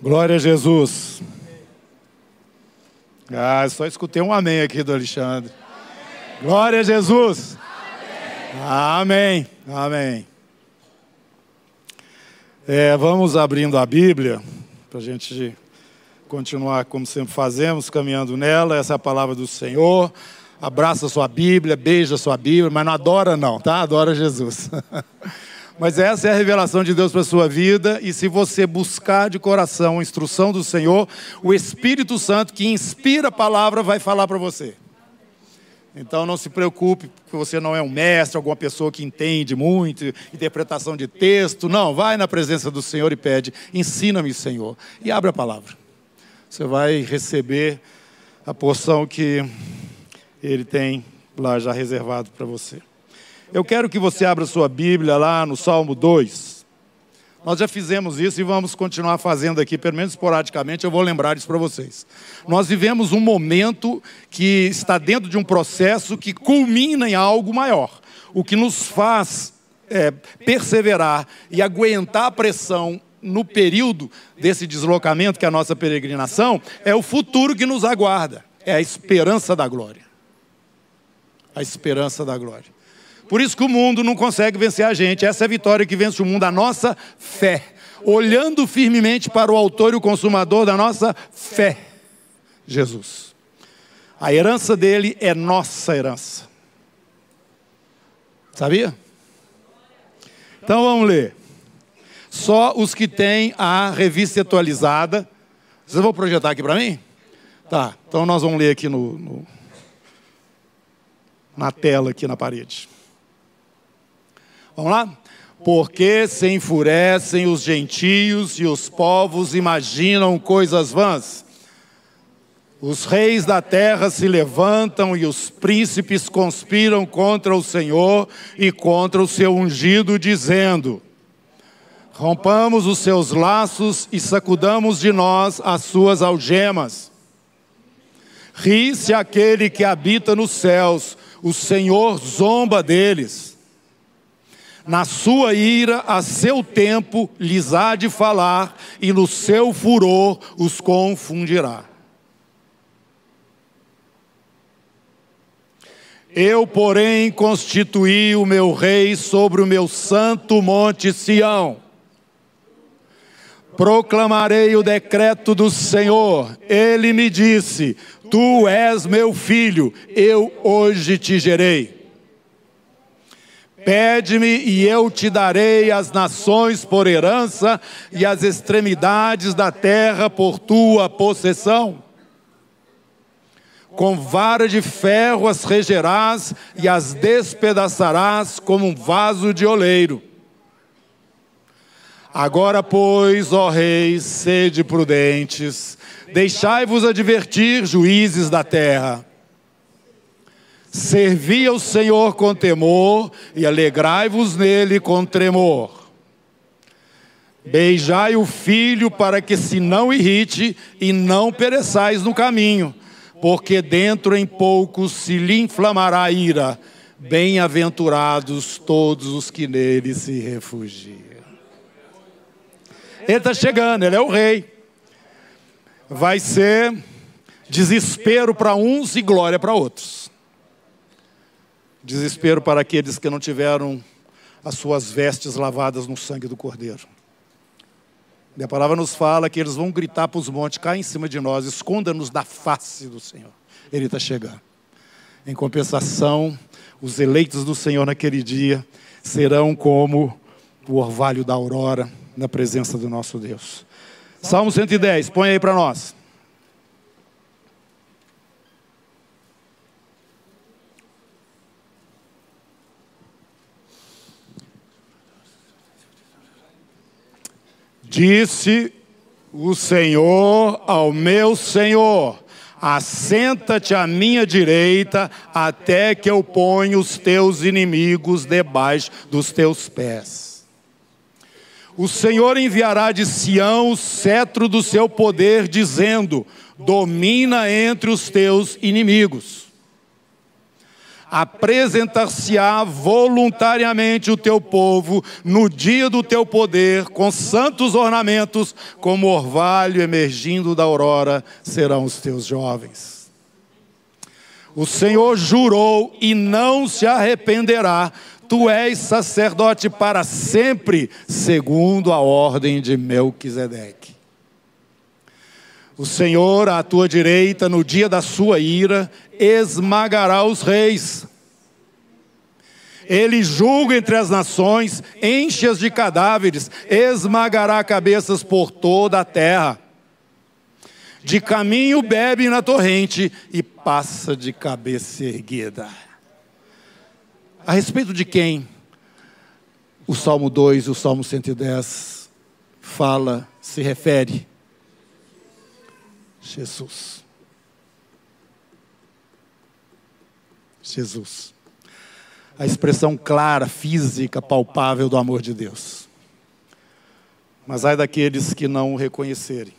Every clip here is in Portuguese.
Glória a Jesus. Ah, só escutei um amém aqui do Alexandre. Amém. Glória a Jesus. Amém. Amém. amém. É, vamos abrindo a Bíblia para a gente continuar como sempre fazemos, caminhando nela. Essa é a palavra do Senhor. Abraça a sua Bíblia, beija a sua Bíblia, mas não adora não, tá? Adora Jesus. Mas essa é a revelação de Deus para a sua vida, e se você buscar de coração a instrução do Senhor, o Espírito Santo que inspira a palavra vai falar para você. Então não se preocupe, porque você não é um mestre, alguma pessoa que entende muito, interpretação de texto. Não, vai na presença do Senhor e pede: ensina-me, Senhor. E abre a palavra. Você vai receber a porção que Ele tem lá já reservado para você. Eu quero que você abra sua Bíblia lá no Salmo 2. Nós já fizemos isso e vamos continuar fazendo aqui, pelo menos esporadicamente, eu vou lembrar isso para vocês. Nós vivemos um momento que está dentro de um processo que culmina em algo maior, o que nos faz é, perseverar e aguentar a pressão no período desse deslocamento, que é a nossa peregrinação, é o futuro que nos aguarda, é a esperança da glória. A esperança da glória. Por isso que o mundo não consegue vencer a gente. Essa é a vitória que vence o mundo, a nossa fé. Olhando firmemente para o autor e o consumador da nossa fé, Jesus. A herança dele é nossa herança. Sabia? Então vamos ler. Só os que têm a revista atualizada. Vocês vão projetar aqui para mim? Tá, então nós vamos ler aqui no, no, na tela, aqui na parede. Vamos lá? Porque se enfurecem os gentios e os povos imaginam coisas vãs. Os reis da terra se levantam e os príncipes conspiram contra o Senhor e contra o seu ungido, dizendo: Rompamos os seus laços e sacudamos de nós as suas algemas. Ri-se aquele que habita nos céus, o Senhor zomba deles na sua ira, a seu tempo, lhes há de falar, e no seu furor os confundirá. Eu, porém, constituí o meu rei sobre o meu santo monte Sião. Proclamarei o decreto do Senhor. Ele me disse: Tu és meu filho, eu hoje te gerei. Pede-me e eu te darei as nações por herança e as extremidades da terra por tua possessão. Com vara de ferro as regerás e as despedaçarás como um vaso de oleiro. Agora, pois, ó reis, sede prudentes, deixai-vos advertir, juízes da terra Servi ao Senhor com temor e alegrai-vos nele com tremor. Beijai o filho para que se não irrite e não pereçais no caminho, porque dentro em pouco se lhe inflamará a ira. Bem-aventurados todos os que nele se refugiam. Ele está chegando, ele é o rei. Vai ser desespero para uns e glória para outros. Desespero para aqueles que não tiveram as suas vestes lavadas no sangue do Cordeiro. E a palavra nos fala que eles vão gritar para os montes, cai em cima de nós, esconda-nos da face do Senhor. Ele está chegando. Em compensação, os eleitos do Senhor naquele dia serão como o orvalho da aurora na presença do nosso Deus. Salmo 110, põe aí para nós. Disse o Senhor ao meu Senhor: Assenta-te à minha direita, até que eu ponha os teus inimigos debaixo dos teus pés. O Senhor enviará de Sião o cetro do seu poder, dizendo: Domina entre os teus inimigos. Apresentar-se-á voluntariamente o teu povo no dia do teu poder, com santos ornamentos, como orvalho emergindo da aurora, serão os teus jovens. O Senhor jurou e não se arrependerá. Tu és sacerdote para sempre, segundo a ordem de Melquisedeque. O Senhor, à tua direita, no dia da sua ira, esmagará os reis. Ele julga entre as nações, enche-as de cadáveres, esmagará cabeças por toda a terra. De caminho bebe na torrente e passa de cabeça erguida. A respeito de quem o Salmo 2 e o Salmo 110 fala, se refere Jesus. Jesus. A expressão clara, física, palpável do amor de Deus. Mas ai daqueles que não o reconhecerem.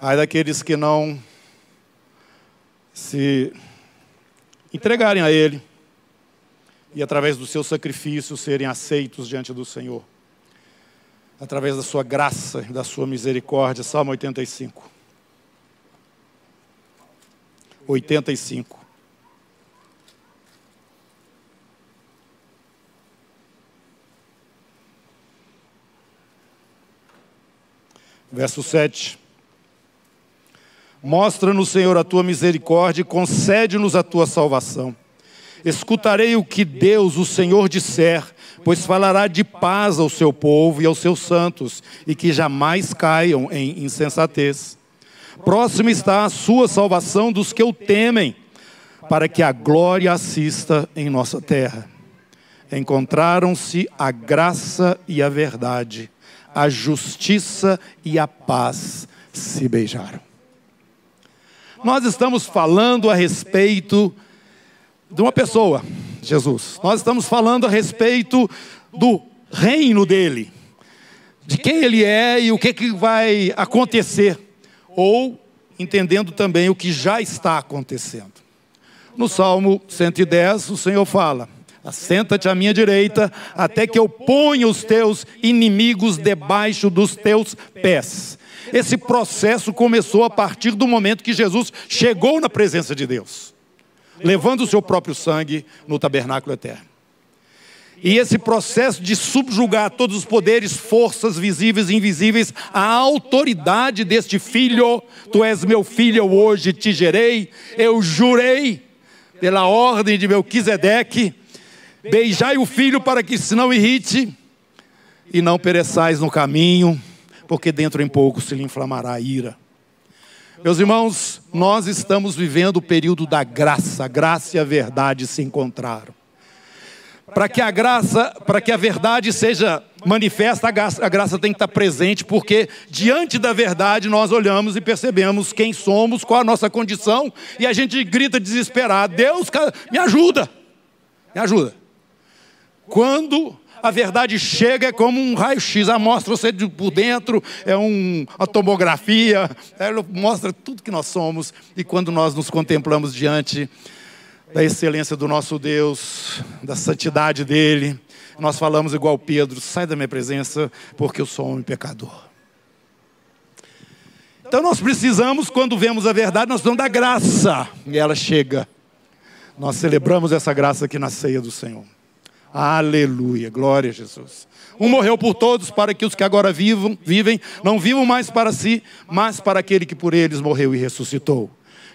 Ai daqueles que não se entregarem a Ele e, através do seu sacrifício, serem aceitos diante do Senhor. Através da sua graça e da sua misericórdia. Salmo 85. 85. Verso 7. Mostra-nos, Senhor, a tua misericórdia e concede-nos a tua salvação. Escutarei o que Deus, o Senhor, disser, pois falará de paz ao seu povo e aos seus santos, e que jamais caiam em insensatez. Próximo está a sua salvação dos que o temem, para que a glória assista em nossa terra. Encontraram-se a graça e a verdade, a justiça e a paz se beijaram. Nós estamos falando a respeito de uma pessoa, Jesus. Nós estamos falando a respeito do reino dele, de quem ele é e o que, que vai acontecer ou entendendo também o que já está acontecendo. No Salmo 110, o Senhor fala: Assenta-te à minha direita, até que eu ponha os teus inimigos debaixo dos teus pés. Esse processo começou a partir do momento que Jesus chegou na presença de Deus, levando o seu próprio sangue no tabernáculo eterno. E esse processo de subjugar todos os poderes, forças visíveis e invisíveis, a autoridade deste filho, tu és meu filho, hoje te gerei, eu jurei, pela ordem de Melquisedeque, beijai o filho para que se não irrite e não pereçais no caminho, porque dentro em pouco se lhe inflamará a ira. Meus irmãos, nós estamos vivendo o período da graça, graça e a verdade se encontraram para que a graça, para que a verdade seja manifesta, a graça, a graça tem que estar presente, porque diante da verdade nós olhamos e percebemos quem somos, qual a nossa condição, e a gente grita desesperado: Deus, me ajuda, me ajuda. Quando a verdade chega é como um raio-x, mostra você por dentro, é um, uma tomografia, ela mostra tudo que nós somos, e quando nós nos contemplamos diante da excelência do nosso Deus, da santidade dele. Nós falamos igual Pedro: sai da minha presença, porque eu sou homem pecador. Então nós precisamos, quando vemos a verdade, nós precisamos da graça, e ela chega. Nós celebramos essa graça aqui na ceia do Senhor. Aleluia, glória a Jesus. Um morreu por todos, para que os que agora vivam, vivem, não vivam mais para si, mas para aquele que por eles morreu e ressuscitou.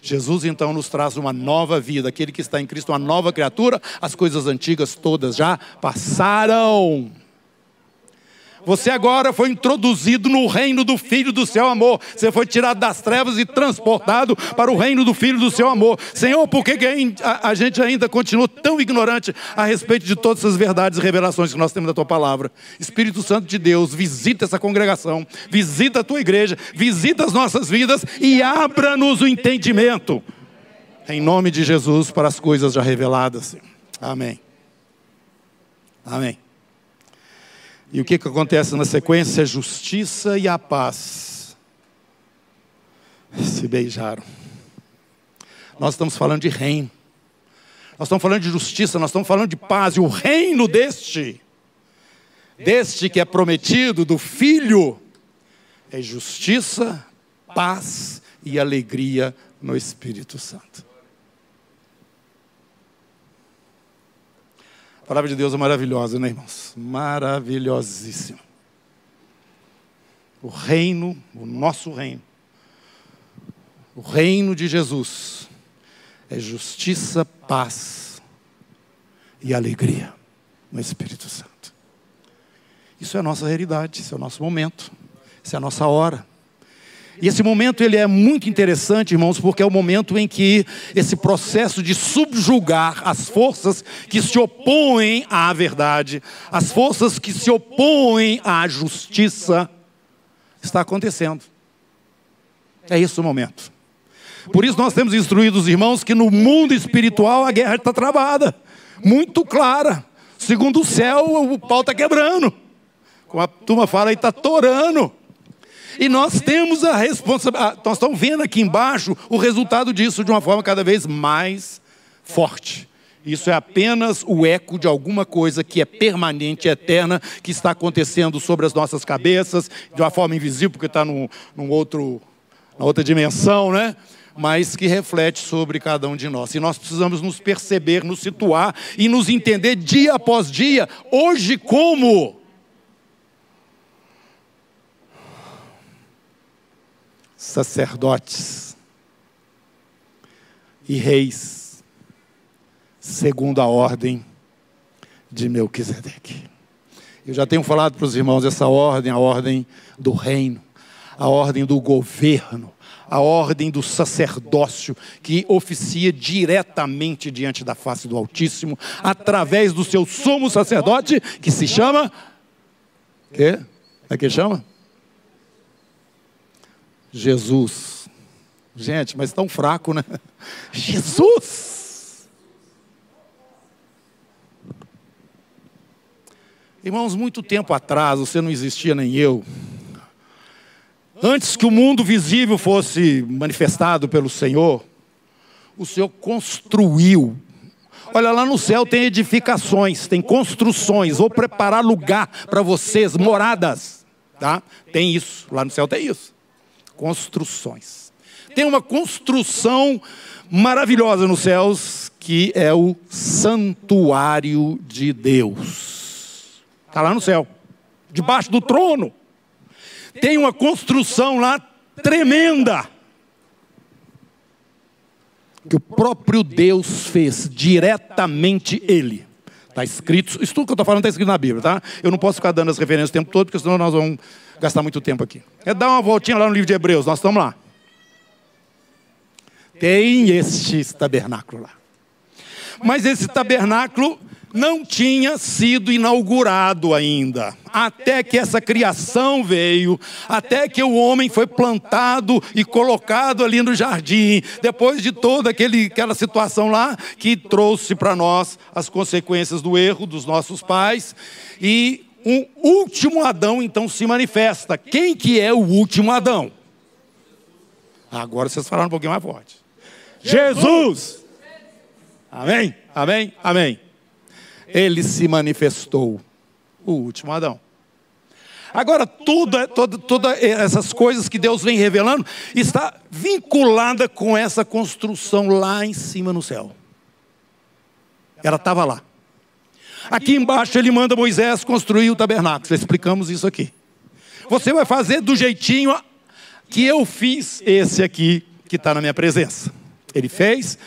Jesus então nos traz uma nova vida. Aquele que está em Cristo, uma nova criatura, as coisas antigas todas já passaram. Você agora foi introduzido no reino do Filho do seu amor. Você foi tirado das trevas e transportado para o reino do Filho do seu amor. Senhor, por que a gente ainda continua tão ignorante a respeito de todas essas verdades e revelações que nós temos da tua palavra? Espírito Santo de Deus, visita essa congregação, visita a tua igreja, visita as nossas vidas e abra-nos o entendimento. Em nome de Jesus, para as coisas já reveladas. Amém. Amém. E o que, que acontece na sequência? A justiça e a paz se beijaram. Nós estamos falando de reino. Nós estamos falando de justiça, nós estamos falando de paz. E o reino deste, deste que é prometido, do Filho, é justiça, paz e alegria no Espírito Santo. A palavra de Deus é maravilhosa, né, irmãos? Maravilhosíssima. O reino, o nosso reino, o reino de Jesus é justiça, paz e alegria no Espírito Santo. Isso é a nossa realidade, isso é o nosso momento, isso é a nossa hora. E esse momento ele é muito interessante, irmãos, porque é o momento em que esse processo de subjugar as forças que se opõem à verdade, as forças que se opõem à justiça, está acontecendo. É esse o momento. Por isso nós temos instruído os irmãos que no mundo espiritual a guerra está travada, muito clara. Segundo o céu, o pau está quebrando. Como a turma fala está torando. E nós temos a responsabilidade, nós estamos vendo aqui embaixo o resultado disso de uma forma cada vez mais forte. Isso é apenas o eco de alguma coisa que é permanente, eterna, que está acontecendo sobre as nossas cabeças, de uma forma invisível, porque está num, num outro, na outra dimensão, né? mas que reflete sobre cada um de nós. E nós precisamos nos perceber, nos situar e nos entender dia após dia, hoje como sacerdotes e reis, segundo a ordem de Melquisedeque. Eu já tenho falado para os irmãos essa ordem, a ordem do reino, a ordem do governo, a ordem do sacerdócio, que oficia diretamente diante da face do Altíssimo, através do seu sumo sacerdote, que se chama. Quê? É que chama? Jesus. Gente, mas tão fraco, né? Jesus! Irmãos, muito tempo atrás, você não existia nem eu. Antes que o mundo visível fosse manifestado pelo Senhor, o Senhor construiu. Olha, lá no céu tem edificações, tem construções, vou preparar lugar para vocês, moradas, tá? Tem isso, lá no céu tem isso construções. Tem uma construção maravilhosa nos céus, que é o santuário de Deus. Está lá no céu, debaixo do trono. Tem uma construção lá tremenda. Que o próprio Deus fez, diretamente Ele. Está escrito, isso tudo que eu estou falando está escrito na Bíblia, tá? Eu não posso ficar dando as referências o tempo todo, porque senão nós vamos gastar muito tempo aqui. É dar uma voltinha lá no livro de Hebreus, nós estamos lá. Tem este tabernáculo lá. Mas esse tabernáculo não tinha sido inaugurado ainda. Até que essa criação veio, até que o homem foi plantado e colocado ali no jardim, depois de toda aquele, aquela situação lá que trouxe para nós as consequências do erro dos nossos pais. E um último Adão então se manifesta. Quem que é o último Adão? Agora vocês falaram um pouquinho mais forte. Jesus! Amém? Amém? Amém. Ele se manifestou, o último Adão. Agora, tudo, todas toda essas coisas que Deus vem revelando está vinculada com essa construção lá em cima no céu. Ela estava lá. Aqui embaixo ele manda Moisés construir o tabernáculo. Explicamos isso aqui. Você vai fazer do jeitinho que eu fiz esse aqui que está na minha presença. Ele fez,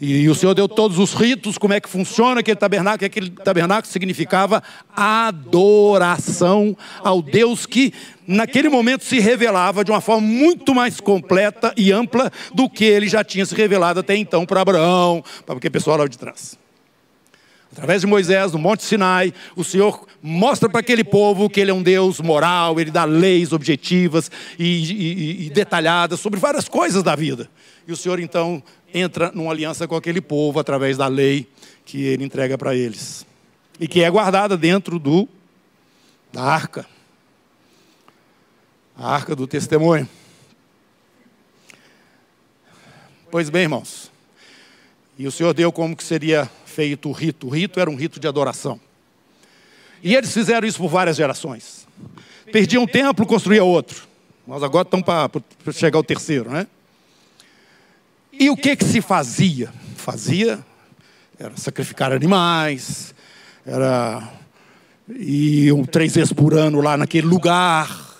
e o Senhor deu todos os ritos, como é que funciona aquele tabernáculo. Aquele tabernáculo significava adoração ao Deus que, naquele momento, se revelava de uma forma muito mais completa e ampla do que ele já tinha se revelado até então para Abraão, para aquele pessoal lá de trás. Através de Moisés, no Monte Sinai, o Senhor mostra para aquele povo que Ele é um Deus moral, Ele dá leis objetivas e, e, e, detalhadas sobre várias coisas da vida. E o Senhor então entra numa aliança com aquele povo através da lei que Ele entrega para eles e que é guardada dentro do da arca, a arca do testemunho. Pois bem, irmãos, E o Senhor deu como que seria feito o rito. O rito era um rito de adoração. E eles fizeram isso por várias gerações. Perdia um templo, construía outro. Nós agora estamos para chegar ao terceiro, né? E o que que se fazia? Fazia era sacrificar animais, era iam três vezes por ano lá naquele lugar.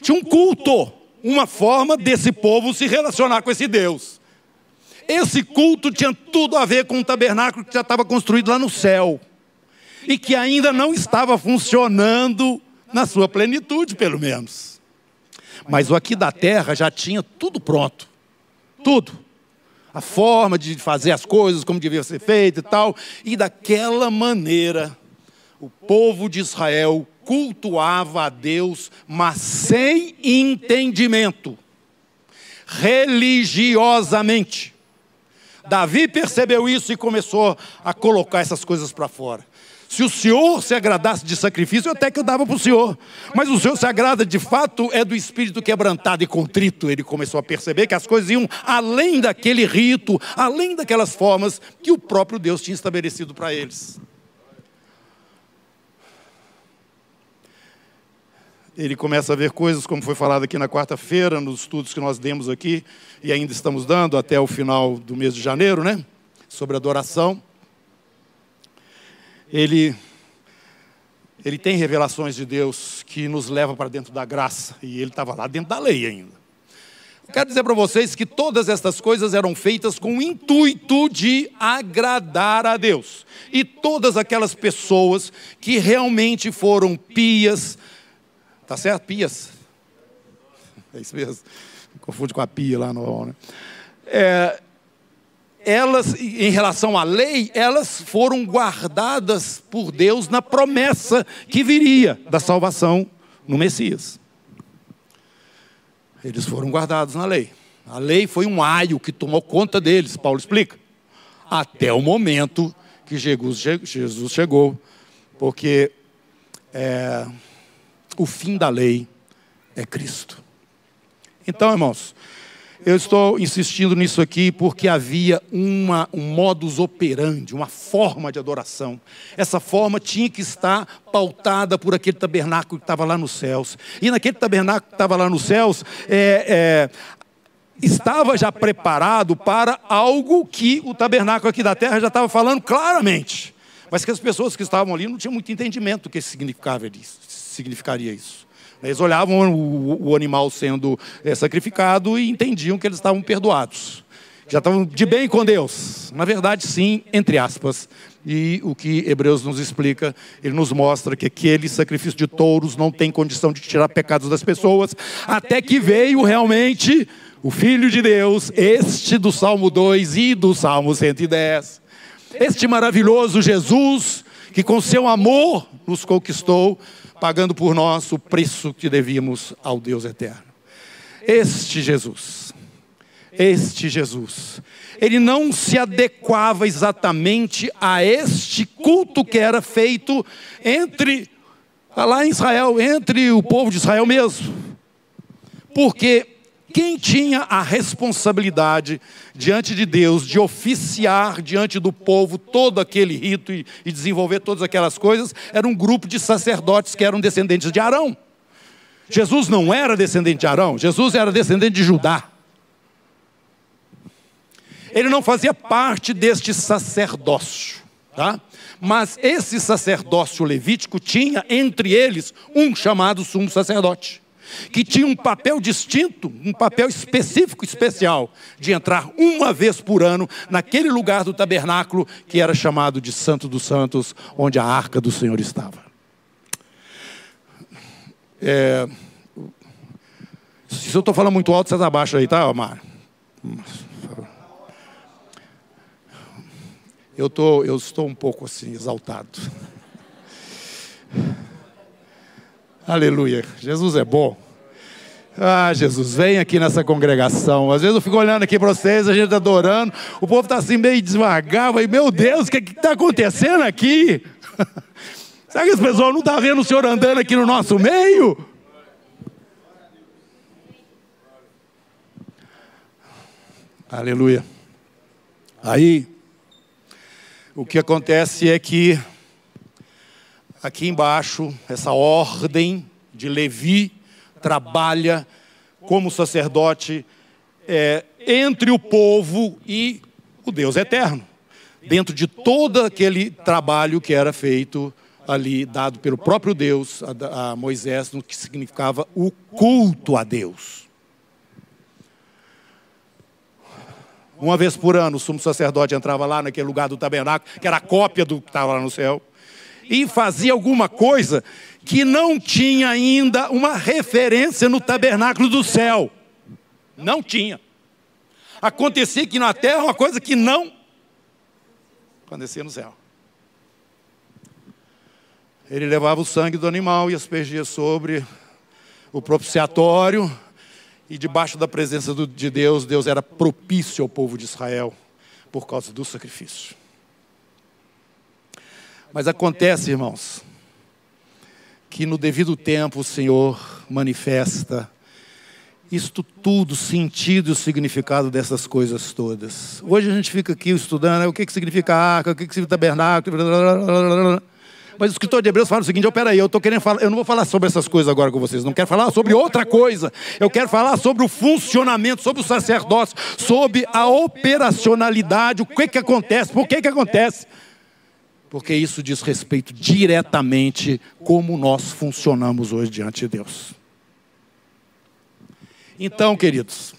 Tinha um culto, uma forma desse povo se relacionar com esse Deus. Esse culto tinha tudo a ver com o tabernáculo que já estava construído lá no céu e que ainda não estava funcionando na sua plenitude, pelo menos. Mas o aqui da terra já tinha tudo pronto. Tudo. A forma de fazer as coisas, como devia ser feito e tal. E daquela maneira, o povo de Israel cultuava a Deus, mas sem entendimento, religiosamente. Davi percebeu isso e começou a colocar essas coisas para fora. Se o Senhor se agradasse de sacrifício, até que eu dava para o Senhor. Mas o Senhor se agrada de fato é do espírito quebrantado e contrito. Ele começou a perceber que as coisas iam além daquele rito, além daquelas formas que o próprio Deus tinha estabelecido para eles. Ele começa a ver coisas, como foi falado aqui na quarta-feira, nos estudos que nós demos aqui, e ainda estamos dando até o final do mês de janeiro, né? Sobre adoração ele, ele tem revelações de Deus que nos levam para dentro da graça, e ele estava lá dentro da lei ainda. Eu quero dizer para vocês que todas estas coisas eram feitas com o intuito de agradar a Deus. E todas aquelas pessoas que realmente foram pias, tá certo? Pias. É isso mesmo. Confunde com a pia lá no. Né? É, elas, em relação à lei, elas foram guardadas por Deus na promessa que viria da salvação no Messias. Eles foram guardados na lei. A lei foi um aio que tomou conta deles, Paulo explica. Até o momento que Jesus chegou, porque é, o fim da lei é Cristo. Então, irmãos, eu estou insistindo nisso aqui porque havia uma, um modus operandi, uma forma de adoração. Essa forma tinha que estar pautada por aquele tabernáculo que estava lá nos céus. E naquele tabernáculo que estava lá nos céus, é, é, estava já preparado para algo que o tabernáculo aqui da terra já estava falando claramente. Mas que as pessoas que estavam ali não tinham muito entendimento do que significava isso, significaria isso. Eles olhavam o, o animal sendo é, sacrificado e entendiam que eles estavam perdoados. Já estavam de bem com Deus. Na verdade, sim, entre aspas. E o que Hebreus nos explica, ele nos mostra que aquele sacrifício de touros não tem condição de tirar pecados das pessoas, até que veio realmente o Filho de Deus, este do Salmo 2 e do Salmo 110. Este maravilhoso Jesus, que com seu amor nos conquistou, pagando por nós o preço que devíamos ao Deus eterno. Este Jesus, este Jesus, ele não se adequava exatamente a este culto que era feito entre, lá em Israel, entre o povo de Israel mesmo. Porque quem tinha a responsabilidade diante de Deus de oficiar diante do povo todo aquele rito e, e desenvolver todas aquelas coisas era um grupo de sacerdotes que eram descendentes de Arão. Jesus não era descendente de Arão, Jesus era descendente de Judá. Ele não fazia parte deste sacerdócio, tá? Mas esse sacerdócio levítico tinha entre eles um chamado sumo sacerdote que tinha um papel distinto, um papel específico, especial, de entrar uma vez por ano naquele lugar do tabernáculo que era chamado de Santo dos Santos, onde a arca do Senhor estava. É, se eu estou falando muito alto, vocês abaixam aí, tá, Omar? Eu, tô, eu estou um pouco assim, exaltado. Aleluia. Jesus é bom. Ah, Jesus, vem aqui nessa congregação. Às vezes eu fico olhando aqui para vocês, a gente tá adorando, o povo está assim meio devagar. Meu Deus, o que está acontecendo aqui? Será que as pessoas não estão tá vendo o Senhor andando aqui no nosso meio? Aleluia. Aí, o que acontece é que aqui embaixo, essa ordem de Levi trabalha como sacerdote é, entre o povo e o Deus eterno, dentro de todo aquele trabalho que era feito ali, dado pelo próprio Deus a, a Moisés, no que significava o culto a Deus. Uma vez por ano, o sumo sacerdote entrava lá naquele lugar do tabernáculo, que era a cópia do que estava lá no céu, e fazia alguma coisa que não tinha ainda uma referência no tabernáculo do céu. Não tinha. Acontecia aqui na terra uma coisa que não acontecia no céu. Ele levava o sangue do animal e aspergia sobre o propiciatório e debaixo da presença de Deus, Deus era propício ao povo de Israel por causa do sacrifício. Mas acontece, irmãos, que no devido tempo o Senhor manifesta isto tudo, sentido e significado dessas coisas todas. Hoje a gente fica aqui estudando né, o que, que significa arca, o que, que significa tabernáculo, blá, blá, blá, mas o escritor de Hebreus fala o seguinte: oh, peraí, eu tô querendo falar, eu não vou falar sobre essas coisas agora com vocês, não quero falar sobre outra coisa. Eu quero falar sobre o funcionamento, sobre o sacerdócio, sobre a operacionalidade, o que que acontece, por que que acontece. Porque isso diz respeito diretamente como nós funcionamos hoje diante de Deus. Então, queridos,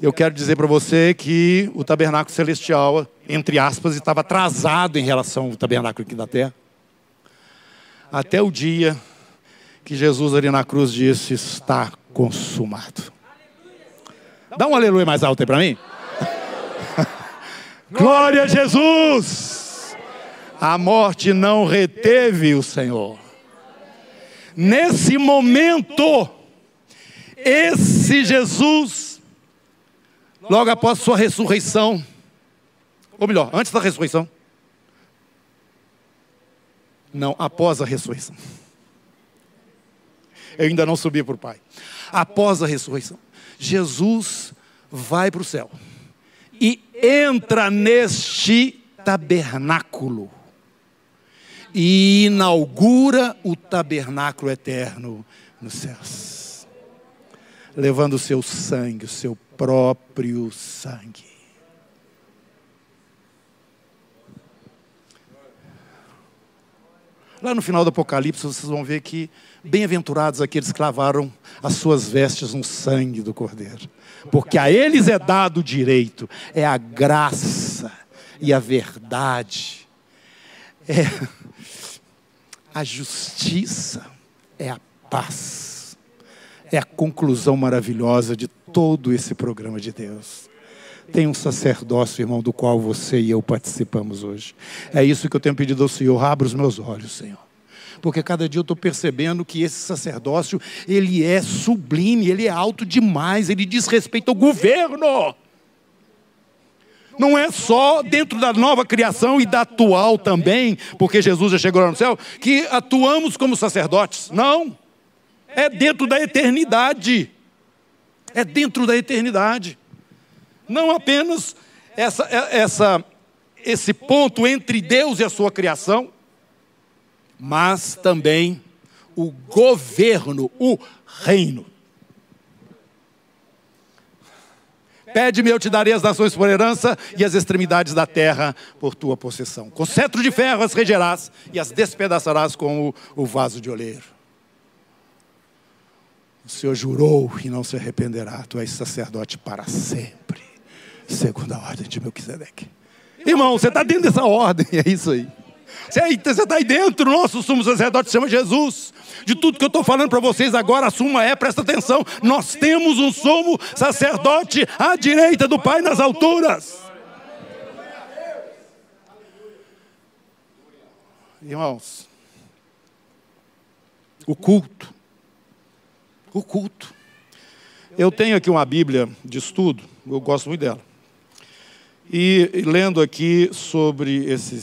eu quero dizer para você que o tabernáculo celestial, entre aspas, estava atrasado em relação ao tabernáculo aqui da terra. Até o dia que Jesus ali na cruz disse: Está consumado. Dá um aleluia mais alto aí para mim. Glória a Jesus! A morte não reteve o Senhor. Nesse momento, esse Jesus logo após sua ressurreição, ou melhor, antes da ressurreição. Não, após a ressurreição. Eu ainda não subi para o Pai. Após a ressurreição, Jesus vai para o céu e entra neste tabernáculo e inaugura o tabernáculo eterno nos céus, levando o seu sangue, o seu próprio sangue. Lá no final do Apocalipse, vocês vão ver que bem-aventurados aqueles que lavaram as suas vestes no sangue do Cordeiro, porque a eles é dado o direito, é a graça e a verdade, é a justiça, é a paz, é a conclusão maravilhosa de todo esse programa de Deus. Tem um sacerdócio, irmão, do qual você e eu participamos hoje. É isso que eu tenho pedido ao Senhor. Abra os meus olhos, Senhor. Porque cada dia eu estou percebendo que esse sacerdócio, ele é sublime, ele é alto demais, ele diz respeito ao governo. Não é só dentro da nova criação e da atual também, porque Jesus já chegou lá no céu, que atuamos como sacerdotes. Não. É dentro da eternidade é dentro da eternidade. Não apenas essa, essa, esse ponto entre Deus e a sua criação, mas também o governo, o reino. Pede-me, eu te darei as nações por herança e as extremidades da terra por tua possessão. Com cetro de ferro as regerás e as despedaçarás como o vaso de oleiro. O Senhor jurou e não se arrependerá. Tu és sacerdote para sempre, segundo a ordem de Melquisedeque. Irmão, você está dentro dessa ordem, é isso aí. Você está aí dentro, nosso sumo sacerdote chama Jesus. De tudo que eu estou falando para vocês agora, a suma é, presta atenção, nós temos um sumo sacerdote à direita do Pai nas alturas. Irmãos, o culto o culto. Eu tenho aqui uma Bíblia de estudo, eu gosto muito dela. E lendo aqui sobre esse,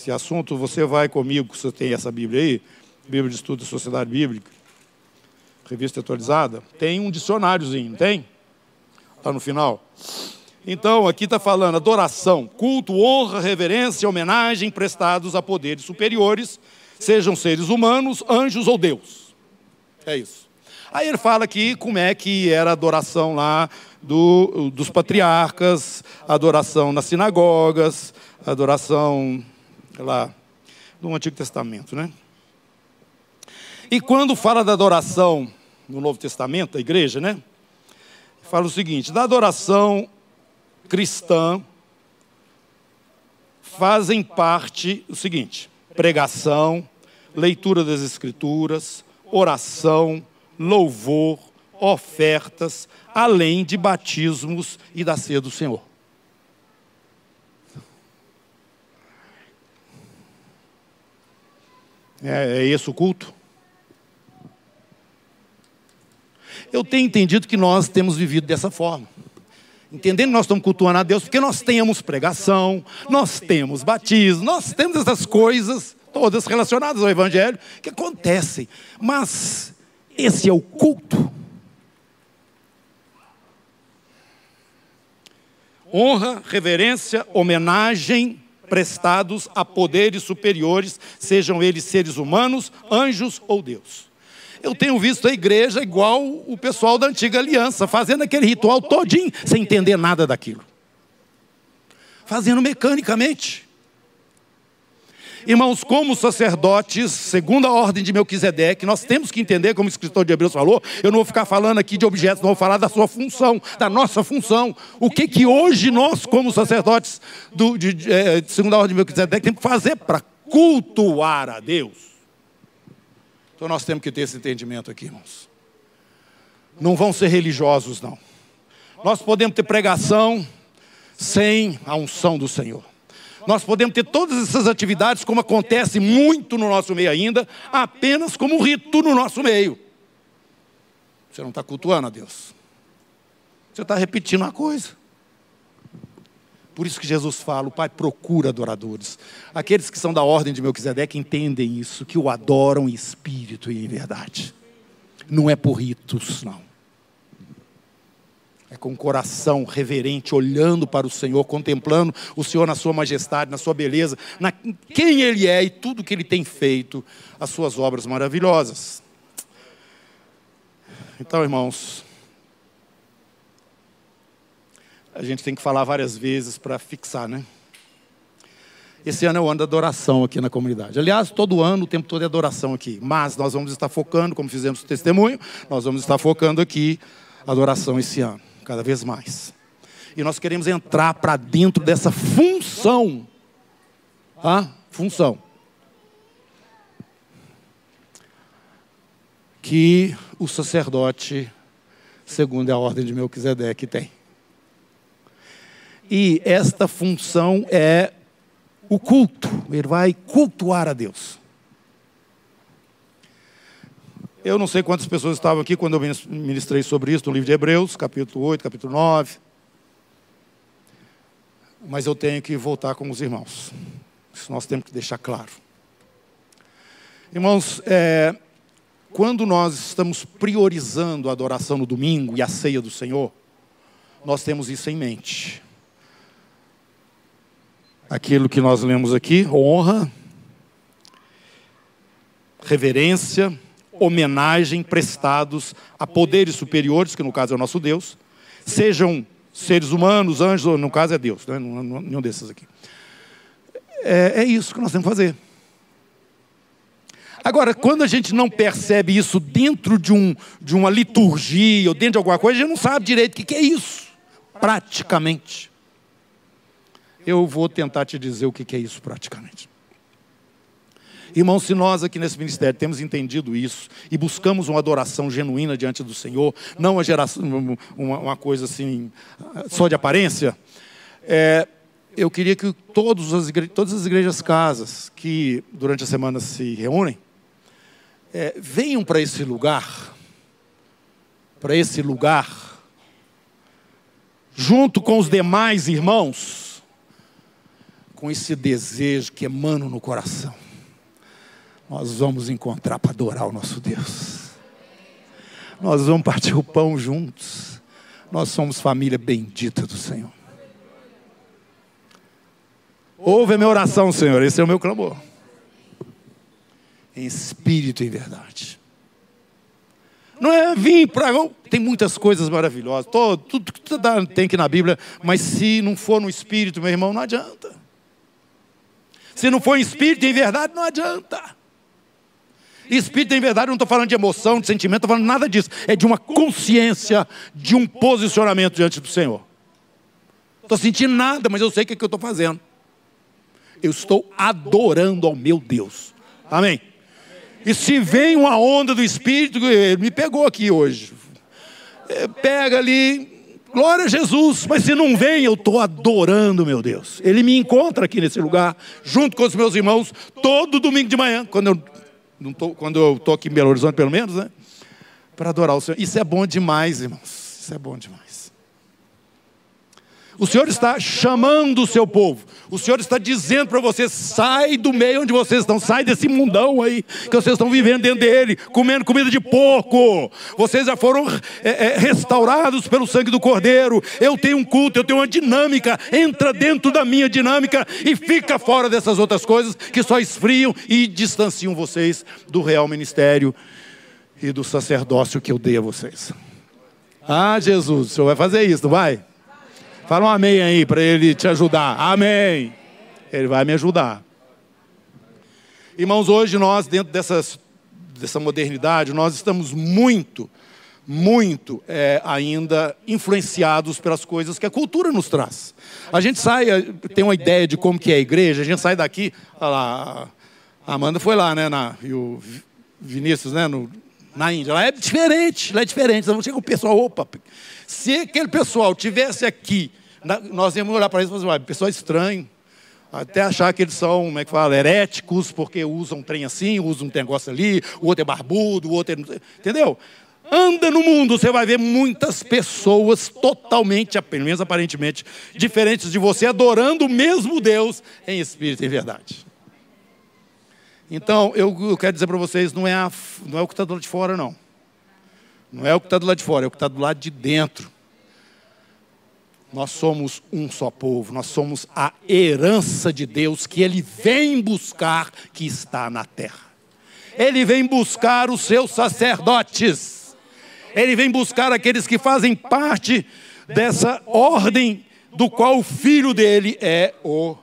esse assunto, você vai comigo, você tem essa Bíblia aí, Bíblia de Estudo da Sociedade Bíblica, revista atualizada, tem um dicionáriozinho, tem? Está no final. Então, aqui está falando adoração, culto, honra, reverência, homenagem prestados a poderes superiores, sejam seres humanos, anjos ou Deus. É isso. Aí ele fala aqui como é que era a adoração lá do, dos patriarcas, adoração nas sinagogas, adoração lá do Antigo Testamento, né? E quando fala da adoração no Novo Testamento, a igreja, né? Fala o seguinte: da adoração cristã fazem parte o seguinte: pregação, leitura das Escrituras, oração, louvor, ofertas, além de batismos e da ceia do Senhor. É, é esse o culto? Eu tenho entendido que nós temos vivido dessa forma. Entendendo que nós estamos cultuando a Deus, porque nós temos pregação, nós temos batismo, nós temos essas coisas todas relacionadas ao Evangelho que acontecem. Mas esse é o culto. Honra, reverência, homenagem prestados a poderes superiores, sejam eles seres humanos, anjos ou Deus. Eu tenho visto a igreja igual o pessoal da antiga aliança, fazendo aquele ritual todinho, sem entender nada daquilo. Fazendo mecanicamente. Irmãos, como sacerdotes, segundo a ordem de Melquisedeque, nós temos que entender, como o escritor de Hebreus falou, eu não vou ficar falando aqui de objetos, não vou falar da sua função, da nossa função. O que que hoje nós, como sacerdotes, do, de, de, de, segundo a ordem de Melquisedeque, temos que fazer para cultuar a Deus? Então nós temos que ter esse entendimento aqui, irmãos. Não vão ser religiosos, não. Nós podemos ter pregação sem a unção do Senhor. Nós podemos ter todas essas atividades, como acontece muito no nosso meio ainda, apenas como rito no nosso meio. Você não está cultuando a Deus. Você está repetindo uma coisa. Por isso que Jesus fala, o Pai procura adoradores. Aqueles que são da ordem de Melquisedeque entendem isso, que o adoram em espírito e em verdade. Não é por ritos, não. É com o coração reverente, olhando para o Senhor, contemplando o Senhor na sua majestade, na sua beleza, na quem Ele é e tudo que Ele tem feito, as suas obras maravilhosas. Então, irmãos, a gente tem que falar várias vezes para fixar, né? Esse ano é o ano da adoração aqui na comunidade. Aliás, todo ano, o tempo todo é adoração aqui. Mas nós vamos estar focando, como fizemos o testemunho, nós vamos estar focando aqui adoração esse ano, cada vez mais. E nós queremos entrar para dentro dessa função. Tá? Função. Que o sacerdote, segundo a ordem de Melquisedeque, tem. E esta função é o culto. Ele vai cultuar a Deus. Eu não sei quantas pessoas estavam aqui quando eu ministrei sobre isso no livro de Hebreus, capítulo 8, capítulo 9. Mas eu tenho que voltar com os irmãos. Isso nós temos que deixar claro. Irmãos, é, quando nós estamos priorizando a adoração no domingo e a ceia do Senhor, nós temos isso em mente aquilo que nós lemos aqui: honra, reverência, homenagem prestados a poderes superiores, que no caso é o nosso Deus, sejam seres humanos, anjos, no caso é Deus, né? nenhum desses aqui. É, é isso que nós temos que fazer. Agora, quando a gente não percebe isso dentro de, um, de uma liturgia ou dentro de alguma coisa, a gente não sabe direito o que é isso, praticamente eu vou tentar te dizer o que é isso praticamente. Irmãos, se nós aqui nesse ministério temos entendido isso e buscamos uma adoração genuína diante do Senhor, não uma, geração, uma, uma coisa assim, só de aparência, é, eu queria que todos as igrejas, todas as igrejas casas que durante a semana se reúnem, é, venham para esse lugar, para esse lugar, junto com os demais irmãos, com esse desejo que emana no coração, nós vamos encontrar para adorar o nosso Deus. Nós vamos partir o pão juntos. Nós somos família bendita do Senhor. Ouve a minha oração, Senhor. Esse é o meu clamor. Em espírito e em verdade. Não é vir para. Tem muitas coisas maravilhosas. Todo, tudo que tem aqui na Bíblia. Mas se não for no espírito, meu irmão, não adianta. Se não for em espírito e em verdade, não adianta. Espírito em verdade, eu não estou falando de emoção, de sentimento, estou falando nada disso. É de uma consciência, de um posicionamento diante do Senhor. Estou sentindo nada, mas eu sei o que, é que eu estou fazendo. Eu estou adorando ao meu Deus. Amém. E se vem uma onda do Espírito, ele me pegou aqui hoje. É, pega ali, glória a Jesus, mas se não vem, eu estou adorando meu Deus. Ele me encontra aqui nesse lugar, junto com os meus irmãos, todo domingo de manhã, quando eu não tô, quando eu estou aqui em Belo Horizonte, pelo menos, né? Para adorar o Senhor. Isso é bom demais, irmãos. Isso é bom demais. O Senhor está chamando o seu povo. O Senhor está dizendo para vocês: sai do meio onde vocês estão, sai desse mundão aí que vocês estão vivendo dentro dele, comendo comida de porco. Vocês já foram é, é, restaurados pelo sangue do Cordeiro. Eu tenho um culto, eu tenho uma dinâmica. Entra dentro da minha dinâmica e fica fora dessas outras coisas que só esfriam e distanciam vocês do real ministério e do sacerdócio que eu dei a vocês. Ah, Jesus, o Senhor vai fazer isso, não vai? Fala um amém aí para ele te ajudar. Amém. Ele vai me ajudar. Irmãos, hoje nós, dentro dessas, dessa modernidade, nós estamos muito, muito é, ainda influenciados pelas coisas que a cultura nos traz. A gente sai, tem uma ideia de como que é a igreja, a gente sai daqui, olha lá, a Amanda foi lá, né, na, e o Vinícius, né, no, na Índia. Lá é diferente, lá é diferente. Então chega o pessoal, opa, se aquele pessoal tivesse aqui nós íamos olhar para eles e falar assim, pessoal estranho. Até achar que eles são, como é que fala, heréticos, porque usam um trem assim, usam um negócio ali, o outro é barbudo, o outro é. Entendeu? Anda no mundo, você vai ver muitas pessoas totalmente, pelo menos aparentemente, diferentes de você, adorando o mesmo Deus em espírito e verdade. Então, eu, eu quero dizer para vocês, não é, a, não é o que está do lado de fora, não. Não é o que está do lado de fora, é o que está do lado de dentro. Nós somos um só povo, nós somos a herança de Deus que Ele vem buscar que está na terra. Ele vem buscar os seus sacerdotes, Ele vem buscar aqueles que fazem parte dessa ordem do qual o filho dele é o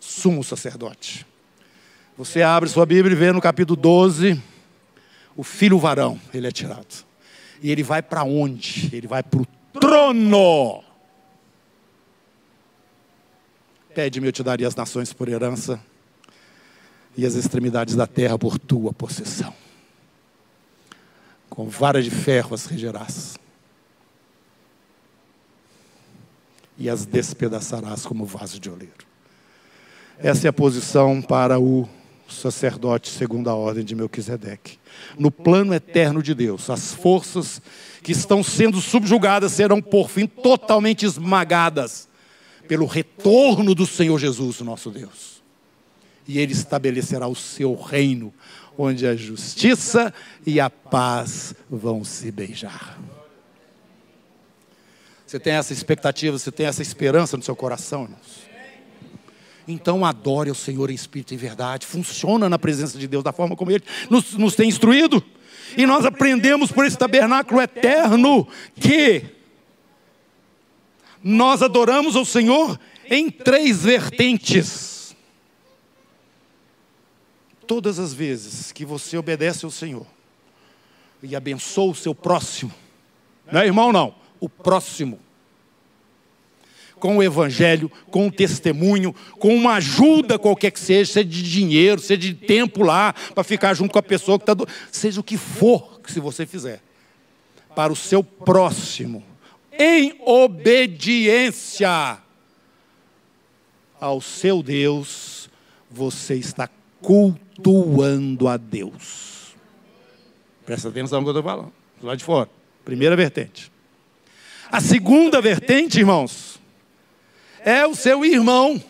sumo sacerdote. Você abre sua Bíblia e vê no capítulo 12, o filho varão, ele é tirado. E ele vai para onde? Ele vai para o trono Pede-me, eu te daria as nações por herança e as extremidades da terra por tua possessão. Com vara de ferro as regerás e as despedaçarás como vaso de oleiro. Essa é a posição para o sacerdote segundo a ordem de Melquisedeque. No plano eterno de Deus, as forças que estão sendo subjugadas serão por fim totalmente esmagadas pelo retorno do Senhor Jesus, nosso Deus. E ele estabelecerá o seu reino, onde a justiça e a paz vão se beijar. Você tem essa expectativa, você tem essa esperança no seu coração, irmãos? Então adore o Senhor em espírito e verdade. Funciona na presença de Deus da forma como Ele nos, nos tem instruído. E nós aprendemos por esse tabernáculo eterno que nós adoramos ao Senhor em três vertentes. Todas as vezes que você obedece ao Senhor e abençoa o seu próximo, não é irmão, não, o próximo, com o evangelho, com o testemunho, com uma ajuda qualquer que seja, seja de dinheiro, seja de tempo lá, para ficar junto com a pessoa que está. Do... Seja o que for que se você fizer, para o seu próximo, em obediência ao seu Deus, você está cultuando a Deus. Presta atenção no que eu estou falando. Lá de fora. Primeira vertente. A segunda vertente, irmãos, é o seu irmão.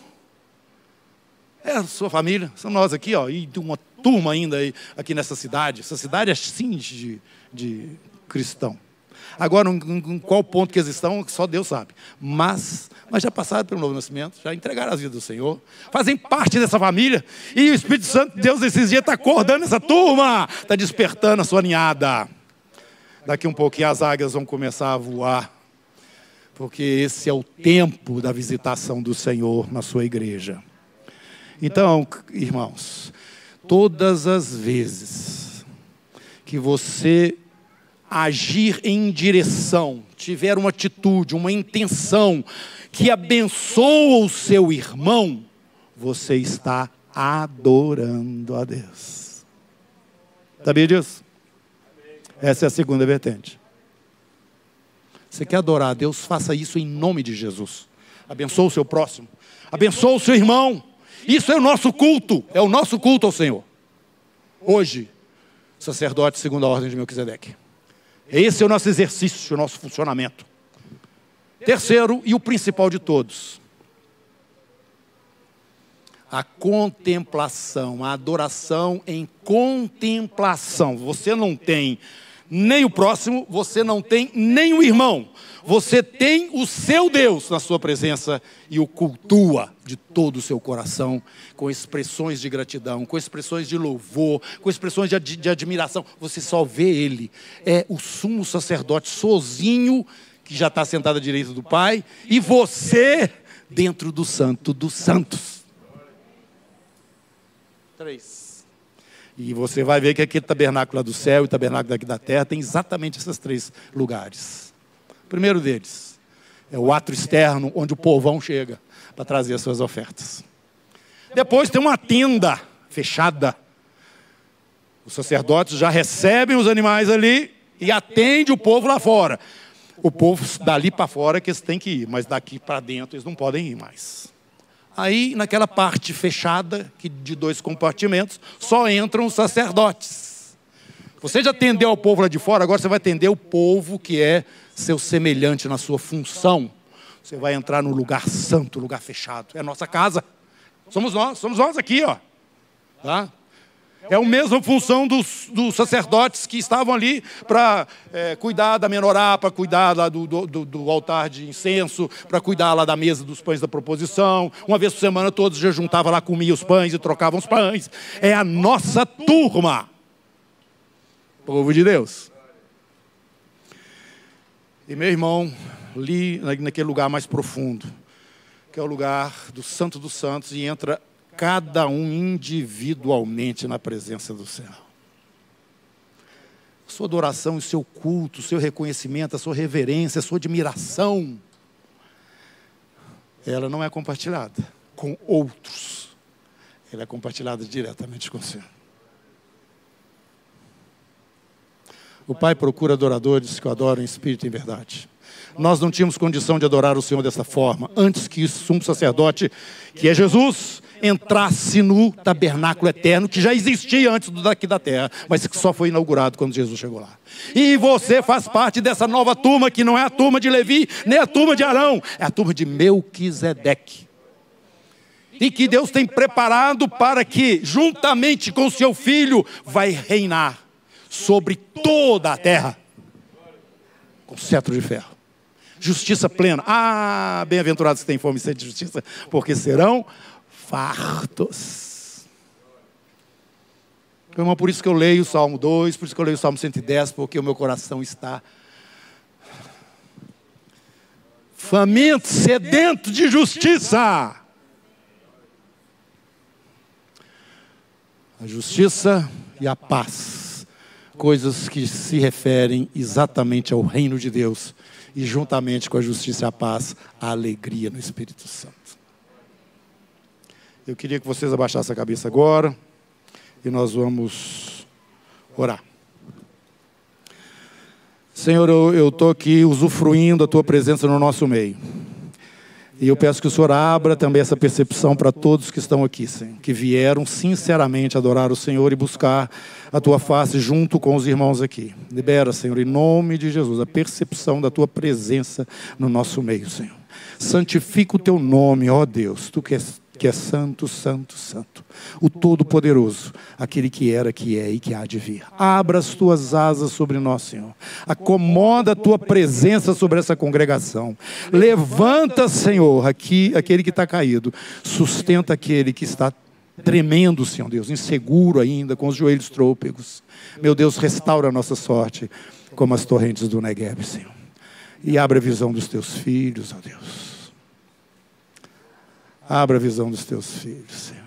É a sua família. São nós aqui, ó, e uma turma ainda aí, aqui nessa cidade. Essa cidade é assim de, de cristão. Agora, em qual ponto que eles estão, só Deus sabe. Mas, mas já passaram pelo novo nascimento, já entregaram as vidas do Senhor, fazem parte dessa família. E o Espírito Santo, Deus, esses dias está acordando essa turma, está despertando a sua ninhada. Daqui um pouquinho as águias vão começar a voar, porque esse é o tempo da visitação do Senhor na sua igreja. Então, irmãos, todas as vezes que você agir em direção, tiver uma atitude, uma intenção que abençoa o seu irmão, você está adorando a Deus. Sabia disso? Essa é a segunda vertente. Você quer adorar a Deus? Faça isso em nome de Jesus. Abençoa o seu próximo. Abençoa o seu irmão. Isso é o nosso culto. É o nosso culto ao Senhor. Hoje, sacerdote segundo a ordem de Melquisedeque. Esse é o nosso exercício, o nosso funcionamento. Terceiro, e o principal de todos, a contemplação, a adoração em contemplação. Você não tem nem o próximo, você não tem nem o irmão. Você tem o seu Deus na sua presença e o cultua de todo o seu coração, com expressões de gratidão, com expressões de louvor, com expressões de, de admiração. Você só vê Ele. É o sumo sacerdote sozinho, que já está sentado à direita do Pai, e você dentro do Santo dos Santos. Três. E você vai ver que aquele tabernáculo lá do céu e tabernáculo daqui da terra tem exatamente esses três lugares. Primeiro deles é o ato externo, onde o povão chega para trazer as suas ofertas. Depois tem uma tenda fechada. Os sacerdotes já recebem os animais ali e atende o povo lá fora. O povo dali para fora que eles têm que ir, mas daqui para dentro eles não podem ir mais. Aí, naquela parte fechada, que de dois compartimentos, só entram os sacerdotes. Você já atendeu o povo lá de fora, agora você vai atender o povo que é seu semelhante na sua função, você vai entrar no lugar santo, lugar fechado. É a nossa casa. Somos nós, somos nós aqui, ó. Tá? É a mesma função dos, dos sacerdotes que estavam ali para é, cuidar da menorá, para cuidar lá do, do, do, altar de incenso, para cuidar lá da mesa dos pães da proposição. Uma vez por semana todos já juntavam lá, comiam os pães e trocavam os pães. É a nossa turma. Povo de Deus. E meu irmão, li naquele lugar mais profundo, que é o lugar do Santo dos Santos, e entra cada um individualmente na presença do céu. Sua adoração, o seu culto, o seu reconhecimento, a sua reverência, a sua admiração, ela não é compartilhada com outros, ela é compartilhada diretamente com o Senhor. O Pai procura adoradores que o adoram em espírito e em verdade. Nós não tínhamos condição de adorar o Senhor dessa forma, antes que o sumo sacerdote, que é Jesus, entrasse no tabernáculo eterno, que já existia antes do daqui da terra, mas que só foi inaugurado quando Jesus chegou lá. E você faz parte dessa nova turma, que não é a turma de Levi, nem a turma de Arão, é a turma de Melquisedeque. E que Deus tem preparado para que, juntamente com seu filho, vai reinar sobre toda a terra com cetro de ferro. Justiça plena. Ah, bem-aventurados que têm fome e sede de justiça, porque serão fartos. Irmão, por isso que eu leio o Salmo 2, por isso que eu leio o Salmo 110, porque o meu coração está faminto, sedento de justiça. A justiça e a paz coisas que se referem exatamente ao reino de Deus e juntamente com a justiça e a paz, a alegria no Espírito Santo. Eu queria que vocês abaixassem a cabeça agora e nós vamos orar. Senhor, eu estou aqui usufruindo da tua presença no nosso meio. E eu peço que o Senhor abra também essa percepção para todos que estão aqui, Senhor, que vieram sinceramente adorar o Senhor e buscar a tua face junto com os irmãos aqui. Libera, Senhor, em nome de Jesus, a percepção da tua presença no nosso meio, Senhor. Santifica o teu nome, ó Deus, tu que és que é santo, santo, santo, o Todo-Poderoso, aquele que era, que é e que há de vir. Abra as tuas asas sobre nós, Senhor. Acomoda a tua presença sobre essa congregação. Levanta, Senhor, aqui aquele que está caído. Sustenta aquele que está tremendo, Senhor Deus, inseguro ainda, com os joelhos trôpegos. Meu Deus, restaura a nossa sorte, como as torrentes do Negev, Senhor. E abra a visão dos teus filhos, ó Deus. Abra a visão dos teus filhos, Senhor.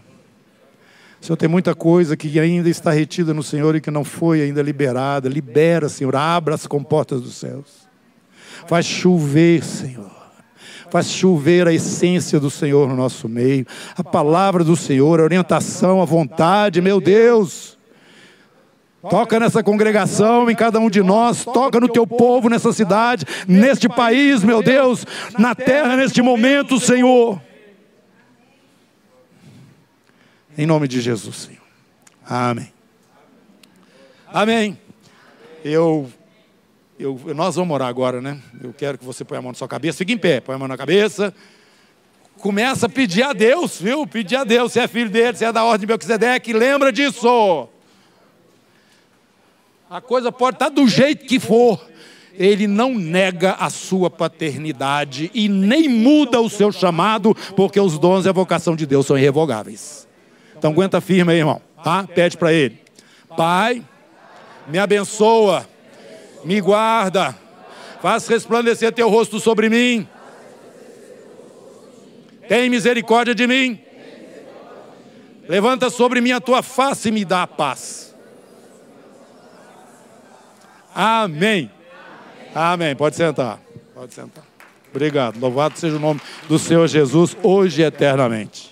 Senhor, tem muita coisa que ainda está retida no Senhor e que não foi ainda liberada. Libera, Senhor, abra as comportas dos céus. Faz chover, Senhor. Faz chover a essência do Senhor no nosso meio. A palavra do Senhor, a orientação, a vontade, meu Deus. Toca nessa congregação, em cada um de nós, toca no teu povo, nessa cidade, neste país, meu Deus, na terra, neste momento, Senhor. Em nome de Jesus, Senhor. Amém. Amém. Eu, eu, nós vamos orar agora, né? Eu quero que você ponha a mão na sua cabeça. Fique em pé, põe a mão na cabeça. Começa a pedir a Deus, viu? Pedir a Deus. Se é filho dele, se é da ordem de Melquisedeque, lembra disso. A coisa pode estar do jeito que for. Ele não nega a sua paternidade e nem muda o seu chamado, porque os dons e a vocação de Deus são irrevogáveis. Então aguenta firme aí, irmão. Tá? Pede para ele. Pai, me abençoa, me guarda, faz resplandecer teu rosto sobre mim. Tem misericórdia de mim. Levanta sobre mim a tua face e me dá a paz. Amém. Amém. Pode sentar. Pode sentar. Obrigado. Louvado seja o nome do Senhor Jesus, hoje e eternamente.